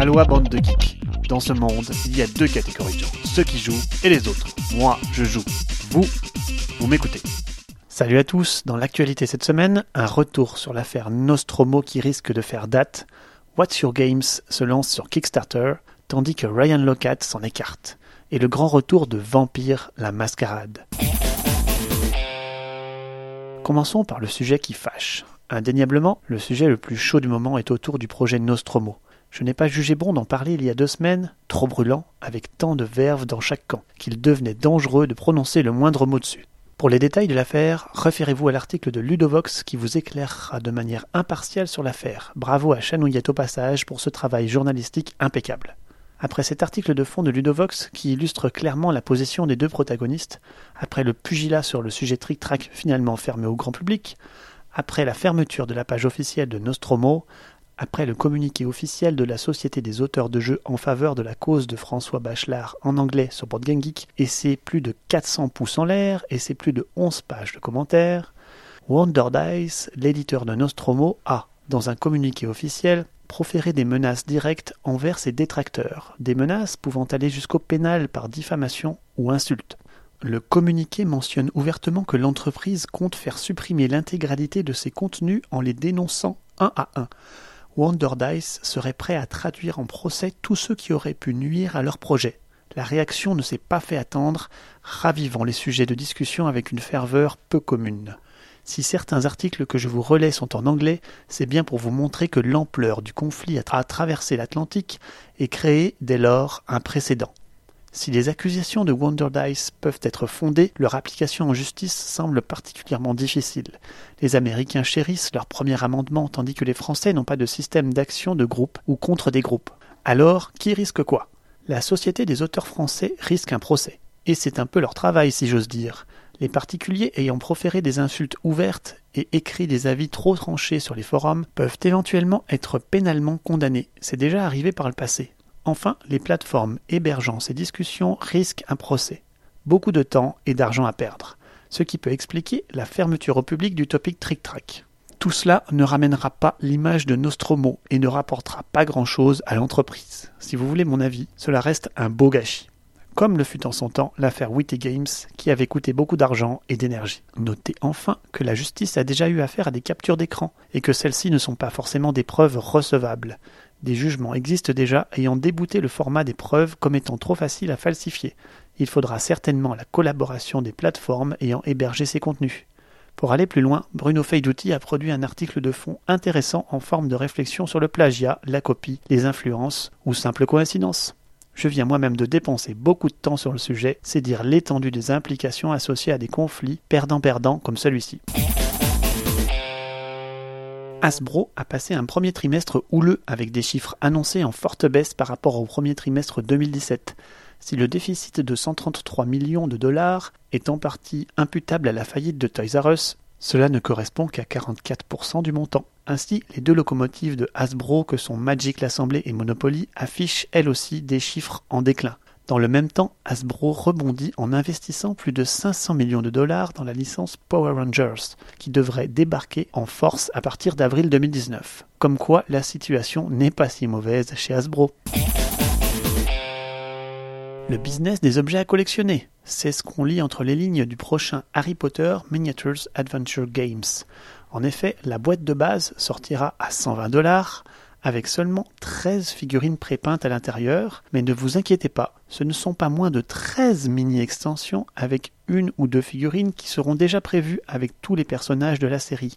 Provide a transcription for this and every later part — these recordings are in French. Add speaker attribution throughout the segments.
Speaker 1: Aloha bande de geeks. Dans ce monde, il y a deux catégories de gens, ceux qui jouent et les autres. Moi, je joue. Vous, vous m'écoutez. Salut à tous, dans l'actualité cette semaine, un retour sur l'affaire Nostromo qui risque de faire date. What's Your Games se lance sur Kickstarter, tandis que Ryan Locat s'en écarte. Et le grand retour de Vampire la Mascarade. Commençons par le sujet qui fâche. Indéniablement, le sujet le plus chaud du moment est autour du projet Nostromo. Je n'ai pas jugé bon d'en parler il y a deux semaines, trop brûlant, avec tant de verve dans chaque camp, qu'il devenait dangereux de prononcer le moindre mot dessus. Pour les détails de l'affaire, référez-vous à l'article de Ludovox qui vous éclairera de manière impartiale sur l'affaire. Bravo à Chanouillette au passage pour ce travail journalistique impeccable. Après cet article de fond de Ludovox qui illustre clairement la position des deux protagonistes, après le pugilat sur le sujet trick-track finalement fermé au grand public, après la fermeture de la page officielle de Nostromo, après le communiqué officiel de la Société des auteurs de jeux en faveur de la cause de François Bachelard en anglais sur Board et ses plus de 400 pouces en l'air et ses plus de 11 pages de commentaires, Wonder Dice, l'éditeur de Nostromo, a, dans un communiqué officiel, proféré des menaces directes envers ses détracteurs, des menaces pouvant aller jusqu'au pénal par diffamation ou insulte. Le communiqué mentionne ouvertement que l'entreprise compte faire supprimer l'intégralité de ses contenus en les dénonçant un à un. Wonder Dice serait prêt à traduire en procès tous ceux qui auraient pu nuire à leur projet. La réaction ne s'est pas fait attendre, ravivant les sujets de discussion avec une ferveur peu commune. Si certains articles que je vous relais sont en anglais, c'est bien pour vous montrer que l'ampleur du conflit a traversé l'Atlantique et créé dès lors un précédent. Si les accusations de Wonder Dice peuvent être fondées, leur application en justice semble particulièrement difficile. Les Américains chérissent leur premier amendement tandis que les Français n'ont pas de système d'action de groupe ou contre des groupes. Alors, qui risque quoi? La Société des auteurs français risque un procès. Et c'est un peu leur travail, si j'ose dire. Les particuliers ayant proféré des insultes ouvertes et écrit des avis trop tranchés sur les forums peuvent éventuellement être pénalement condamnés. C'est déjà arrivé par le passé. Enfin, les plateformes hébergeant ces discussions risquent un procès. Beaucoup de temps et d'argent à perdre, ce qui peut expliquer la fermeture au public du topic Trick Track. Tout cela ne ramènera pas l'image de Nostromo et ne rapportera pas grand-chose à l'entreprise. Si vous voulez mon avis, cela reste un beau gâchis. Comme le fut en son temps l'affaire Witty Games, qui avait coûté beaucoup d'argent et d'énergie. Notez enfin que la justice a déjà eu affaire à des captures d'écran, et que celles-ci ne sont pas forcément des preuves recevables. Des jugements existent déjà ayant débouté le format des preuves comme étant trop facile à falsifier. Il faudra certainement la collaboration des plateformes ayant hébergé ces contenus. Pour aller plus loin, Bruno Feidouti a produit un article de fond intéressant en forme de réflexion sur le plagiat, la copie, les influences ou simple coïncidence. Je viens moi-même de dépenser beaucoup de temps sur le sujet, c'est dire l'étendue des implications associées à des conflits perdant-perdant comme celui-ci. Hasbro a passé un premier trimestre houleux avec des chiffres annoncés en forte baisse par rapport au premier trimestre 2017. Si le déficit de 133 millions de dollars est en partie imputable à la faillite de Toys R Us, cela ne correspond qu'à 44% du montant. Ainsi, les deux locomotives de Hasbro que sont Magic l'Assemblée et Monopoly affichent elles aussi des chiffres en déclin. Dans le même temps, Hasbro rebondit en investissant plus de 500 millions de dollars dans la licence Power Rangers, qui devrait débarquer en force à partir d'avril 2019. Comme quoi, la situation n'est pas si mauvaise chez Hasbro. Le business des objets à collectionner, c'est ce qu'on lit entre les lignes du prochain Harry Potter Miniatures Adventure Games. En effet, la boîte de base sortira à 120 dollars, avec seulement 13 figurines prépeintes à l'intérieur, mais ne vous inquiétez pas, ce ne sont pas moins de 13 mini-extensions avec une ou deux figurines qui seront déjà prévues avec tous les personnages de la série.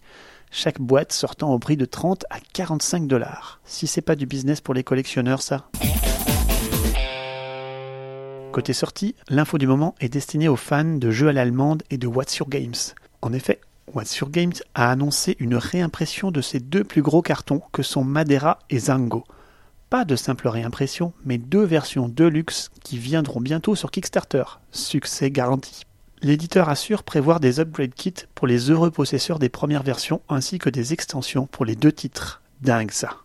Speaker 1: Chaque boîte sortant au prix de 30 à 45 dollars. Si c'est pas du business pour les collectionneurs, ça. Côté sortie, l'info du moment est destinée aux fans de jeux à l'allemande et de What's Your Games. En effet, Your Games a annoncé une réimpression de ses deux plus gros cartons que sont Madeira et Zango. Pas de simple réimpression, mais deux versions deluxe qui viendront bientôt sur Kickstarter. Succès garanti. L'éditeur assure prévoir des upgrade kits pour les heureux possesseurs des premières versions ainsi que des extensions pour les deux titres. Dingue ça.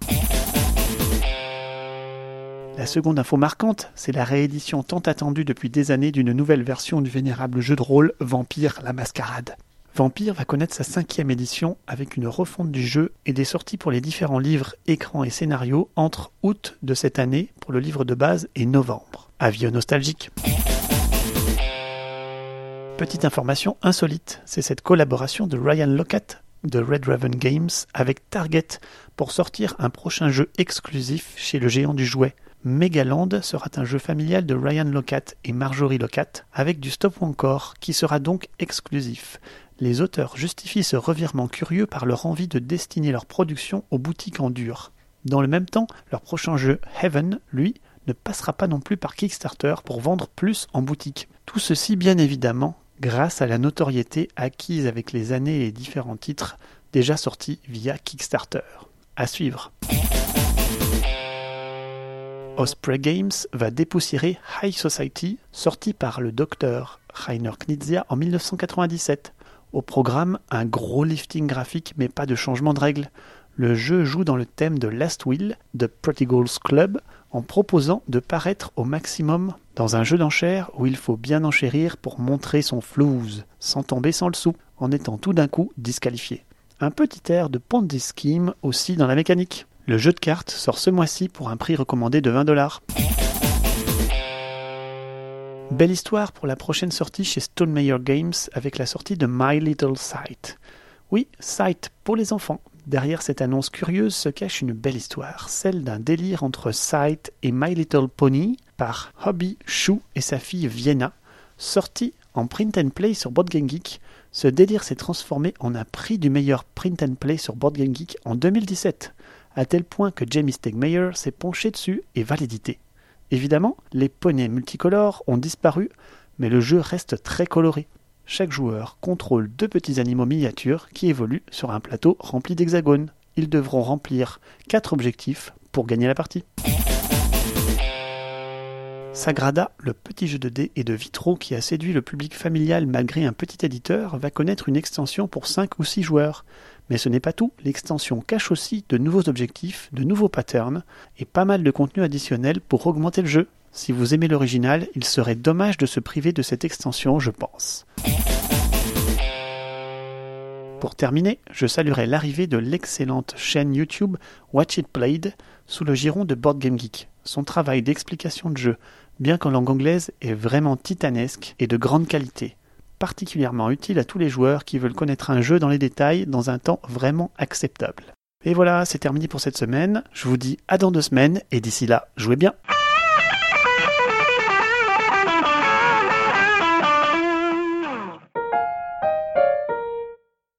Speaker 1: La seconde info marquante, c'est la réédition tant attendue depuis des années d'une nouvelle version du vénérable jeu de rôle Vampire la Mascarade. Vampire va connaître sa cinquième édition avec une refonte du jeu et des sorties pour les différents livres, écrans et scénarios entre août de cette année pour le livre de base et novembre. Avis nostalgique. Petite information insolite, c'est cette collaboration de Ryan Lockhart de Red Raven Games avec Target pour sortir un prochain jeu exclusif chez le géant du jouet. Megaland sera un jeu familial de Ryan Lockhart et Marjorie Lockhart avec du stop encore qui sera donc exclusif. Les auteurs justifient ce revirement curieux par leur envie de destiner leur production aux boutiques en dur. Dans le même temps, leur prochain jeu Heaven, lui, ne passera pas non plus par Kickstarter pour vendre plus en boutique. Tout ceci bien évidemment grâce à la notoriété acquise avec les années et différents titres déjà sortis via Kickstarter. À suivre. Osprey Games va dépoussiérer High Society, sorti par le docteur Rainer Knizia en 1997. Au programme, un gros lifting graphique mais pas de changement de règles. Le jeu joue dans le thème de Last Will de Prodigal's Club en proposant de paraître au maximum dans un jeu d'enchères où il faut bien enchérir pour montrer son flouze, sans tomber sans le sou, en étant tout d'un coup disqualifié. Un petit air de Ponzi Scheme aussi dans la mécanique. Le jeu de cartes sort ce mois-ci pour un prix recommandé de 20 dollars. Belle histoire pour la prochaine sortie chez Stone Meyer Games avec la sortie de My Little Sight. Oui, Sight pour les enfants. Derrière cette annonce curieuse se cache une belle histoire, celle d'un délire entre Sight et My Little Pony, par Hobby Chou et sa fille Vienna, sorti en print and play sur Board Game. Ce délire s'est transformé en un prix du meilleur print and play sur Board Game Geek en 2017, à tel point que Jamie Stegmeyer s'est penché dessus et va l'éditer. Évidemment, les poneys multicolores ont disparu, mais le jeu reste très coloré. Chaque joueur contrôle deux petits animaux miniatures qui évoluent sur un plateau rempli d'hexagones. Ils devront remplir quatre objectifs pour gagner la partie. Sagrada, le petit jeu de dés et de vitraux qui a séduit le public familial malgré un petit éditeur, va connaître une extension pour 5 ou 6 joueurs. Mais ce n'est pas tout, l'extension cache aussi de nouveaux objectifs, de nouveaux patterns et pas mal de contenu additionnel pour augmenter le jeu. Si vous aimez l'original, il serait dommage de se priver de cette extension, je pense. Pour terminer, je saluerai l'arrivée de l'excellente chaîne YouTube Watch It Played sous le giron de Board Game Geek. Son travail d'explication de jeu, bien qu'en langue anglaise, est vraiment titanesque et de grande qualité, particulièrement utile à tous les joueurs qui veulent connaître un jeu dans les détails dans un temps vraiment acceptable. Et voilà, c'est terminé pour cette semaine. Je vous dis à dans deux semaines et d'ici là, jouez bien.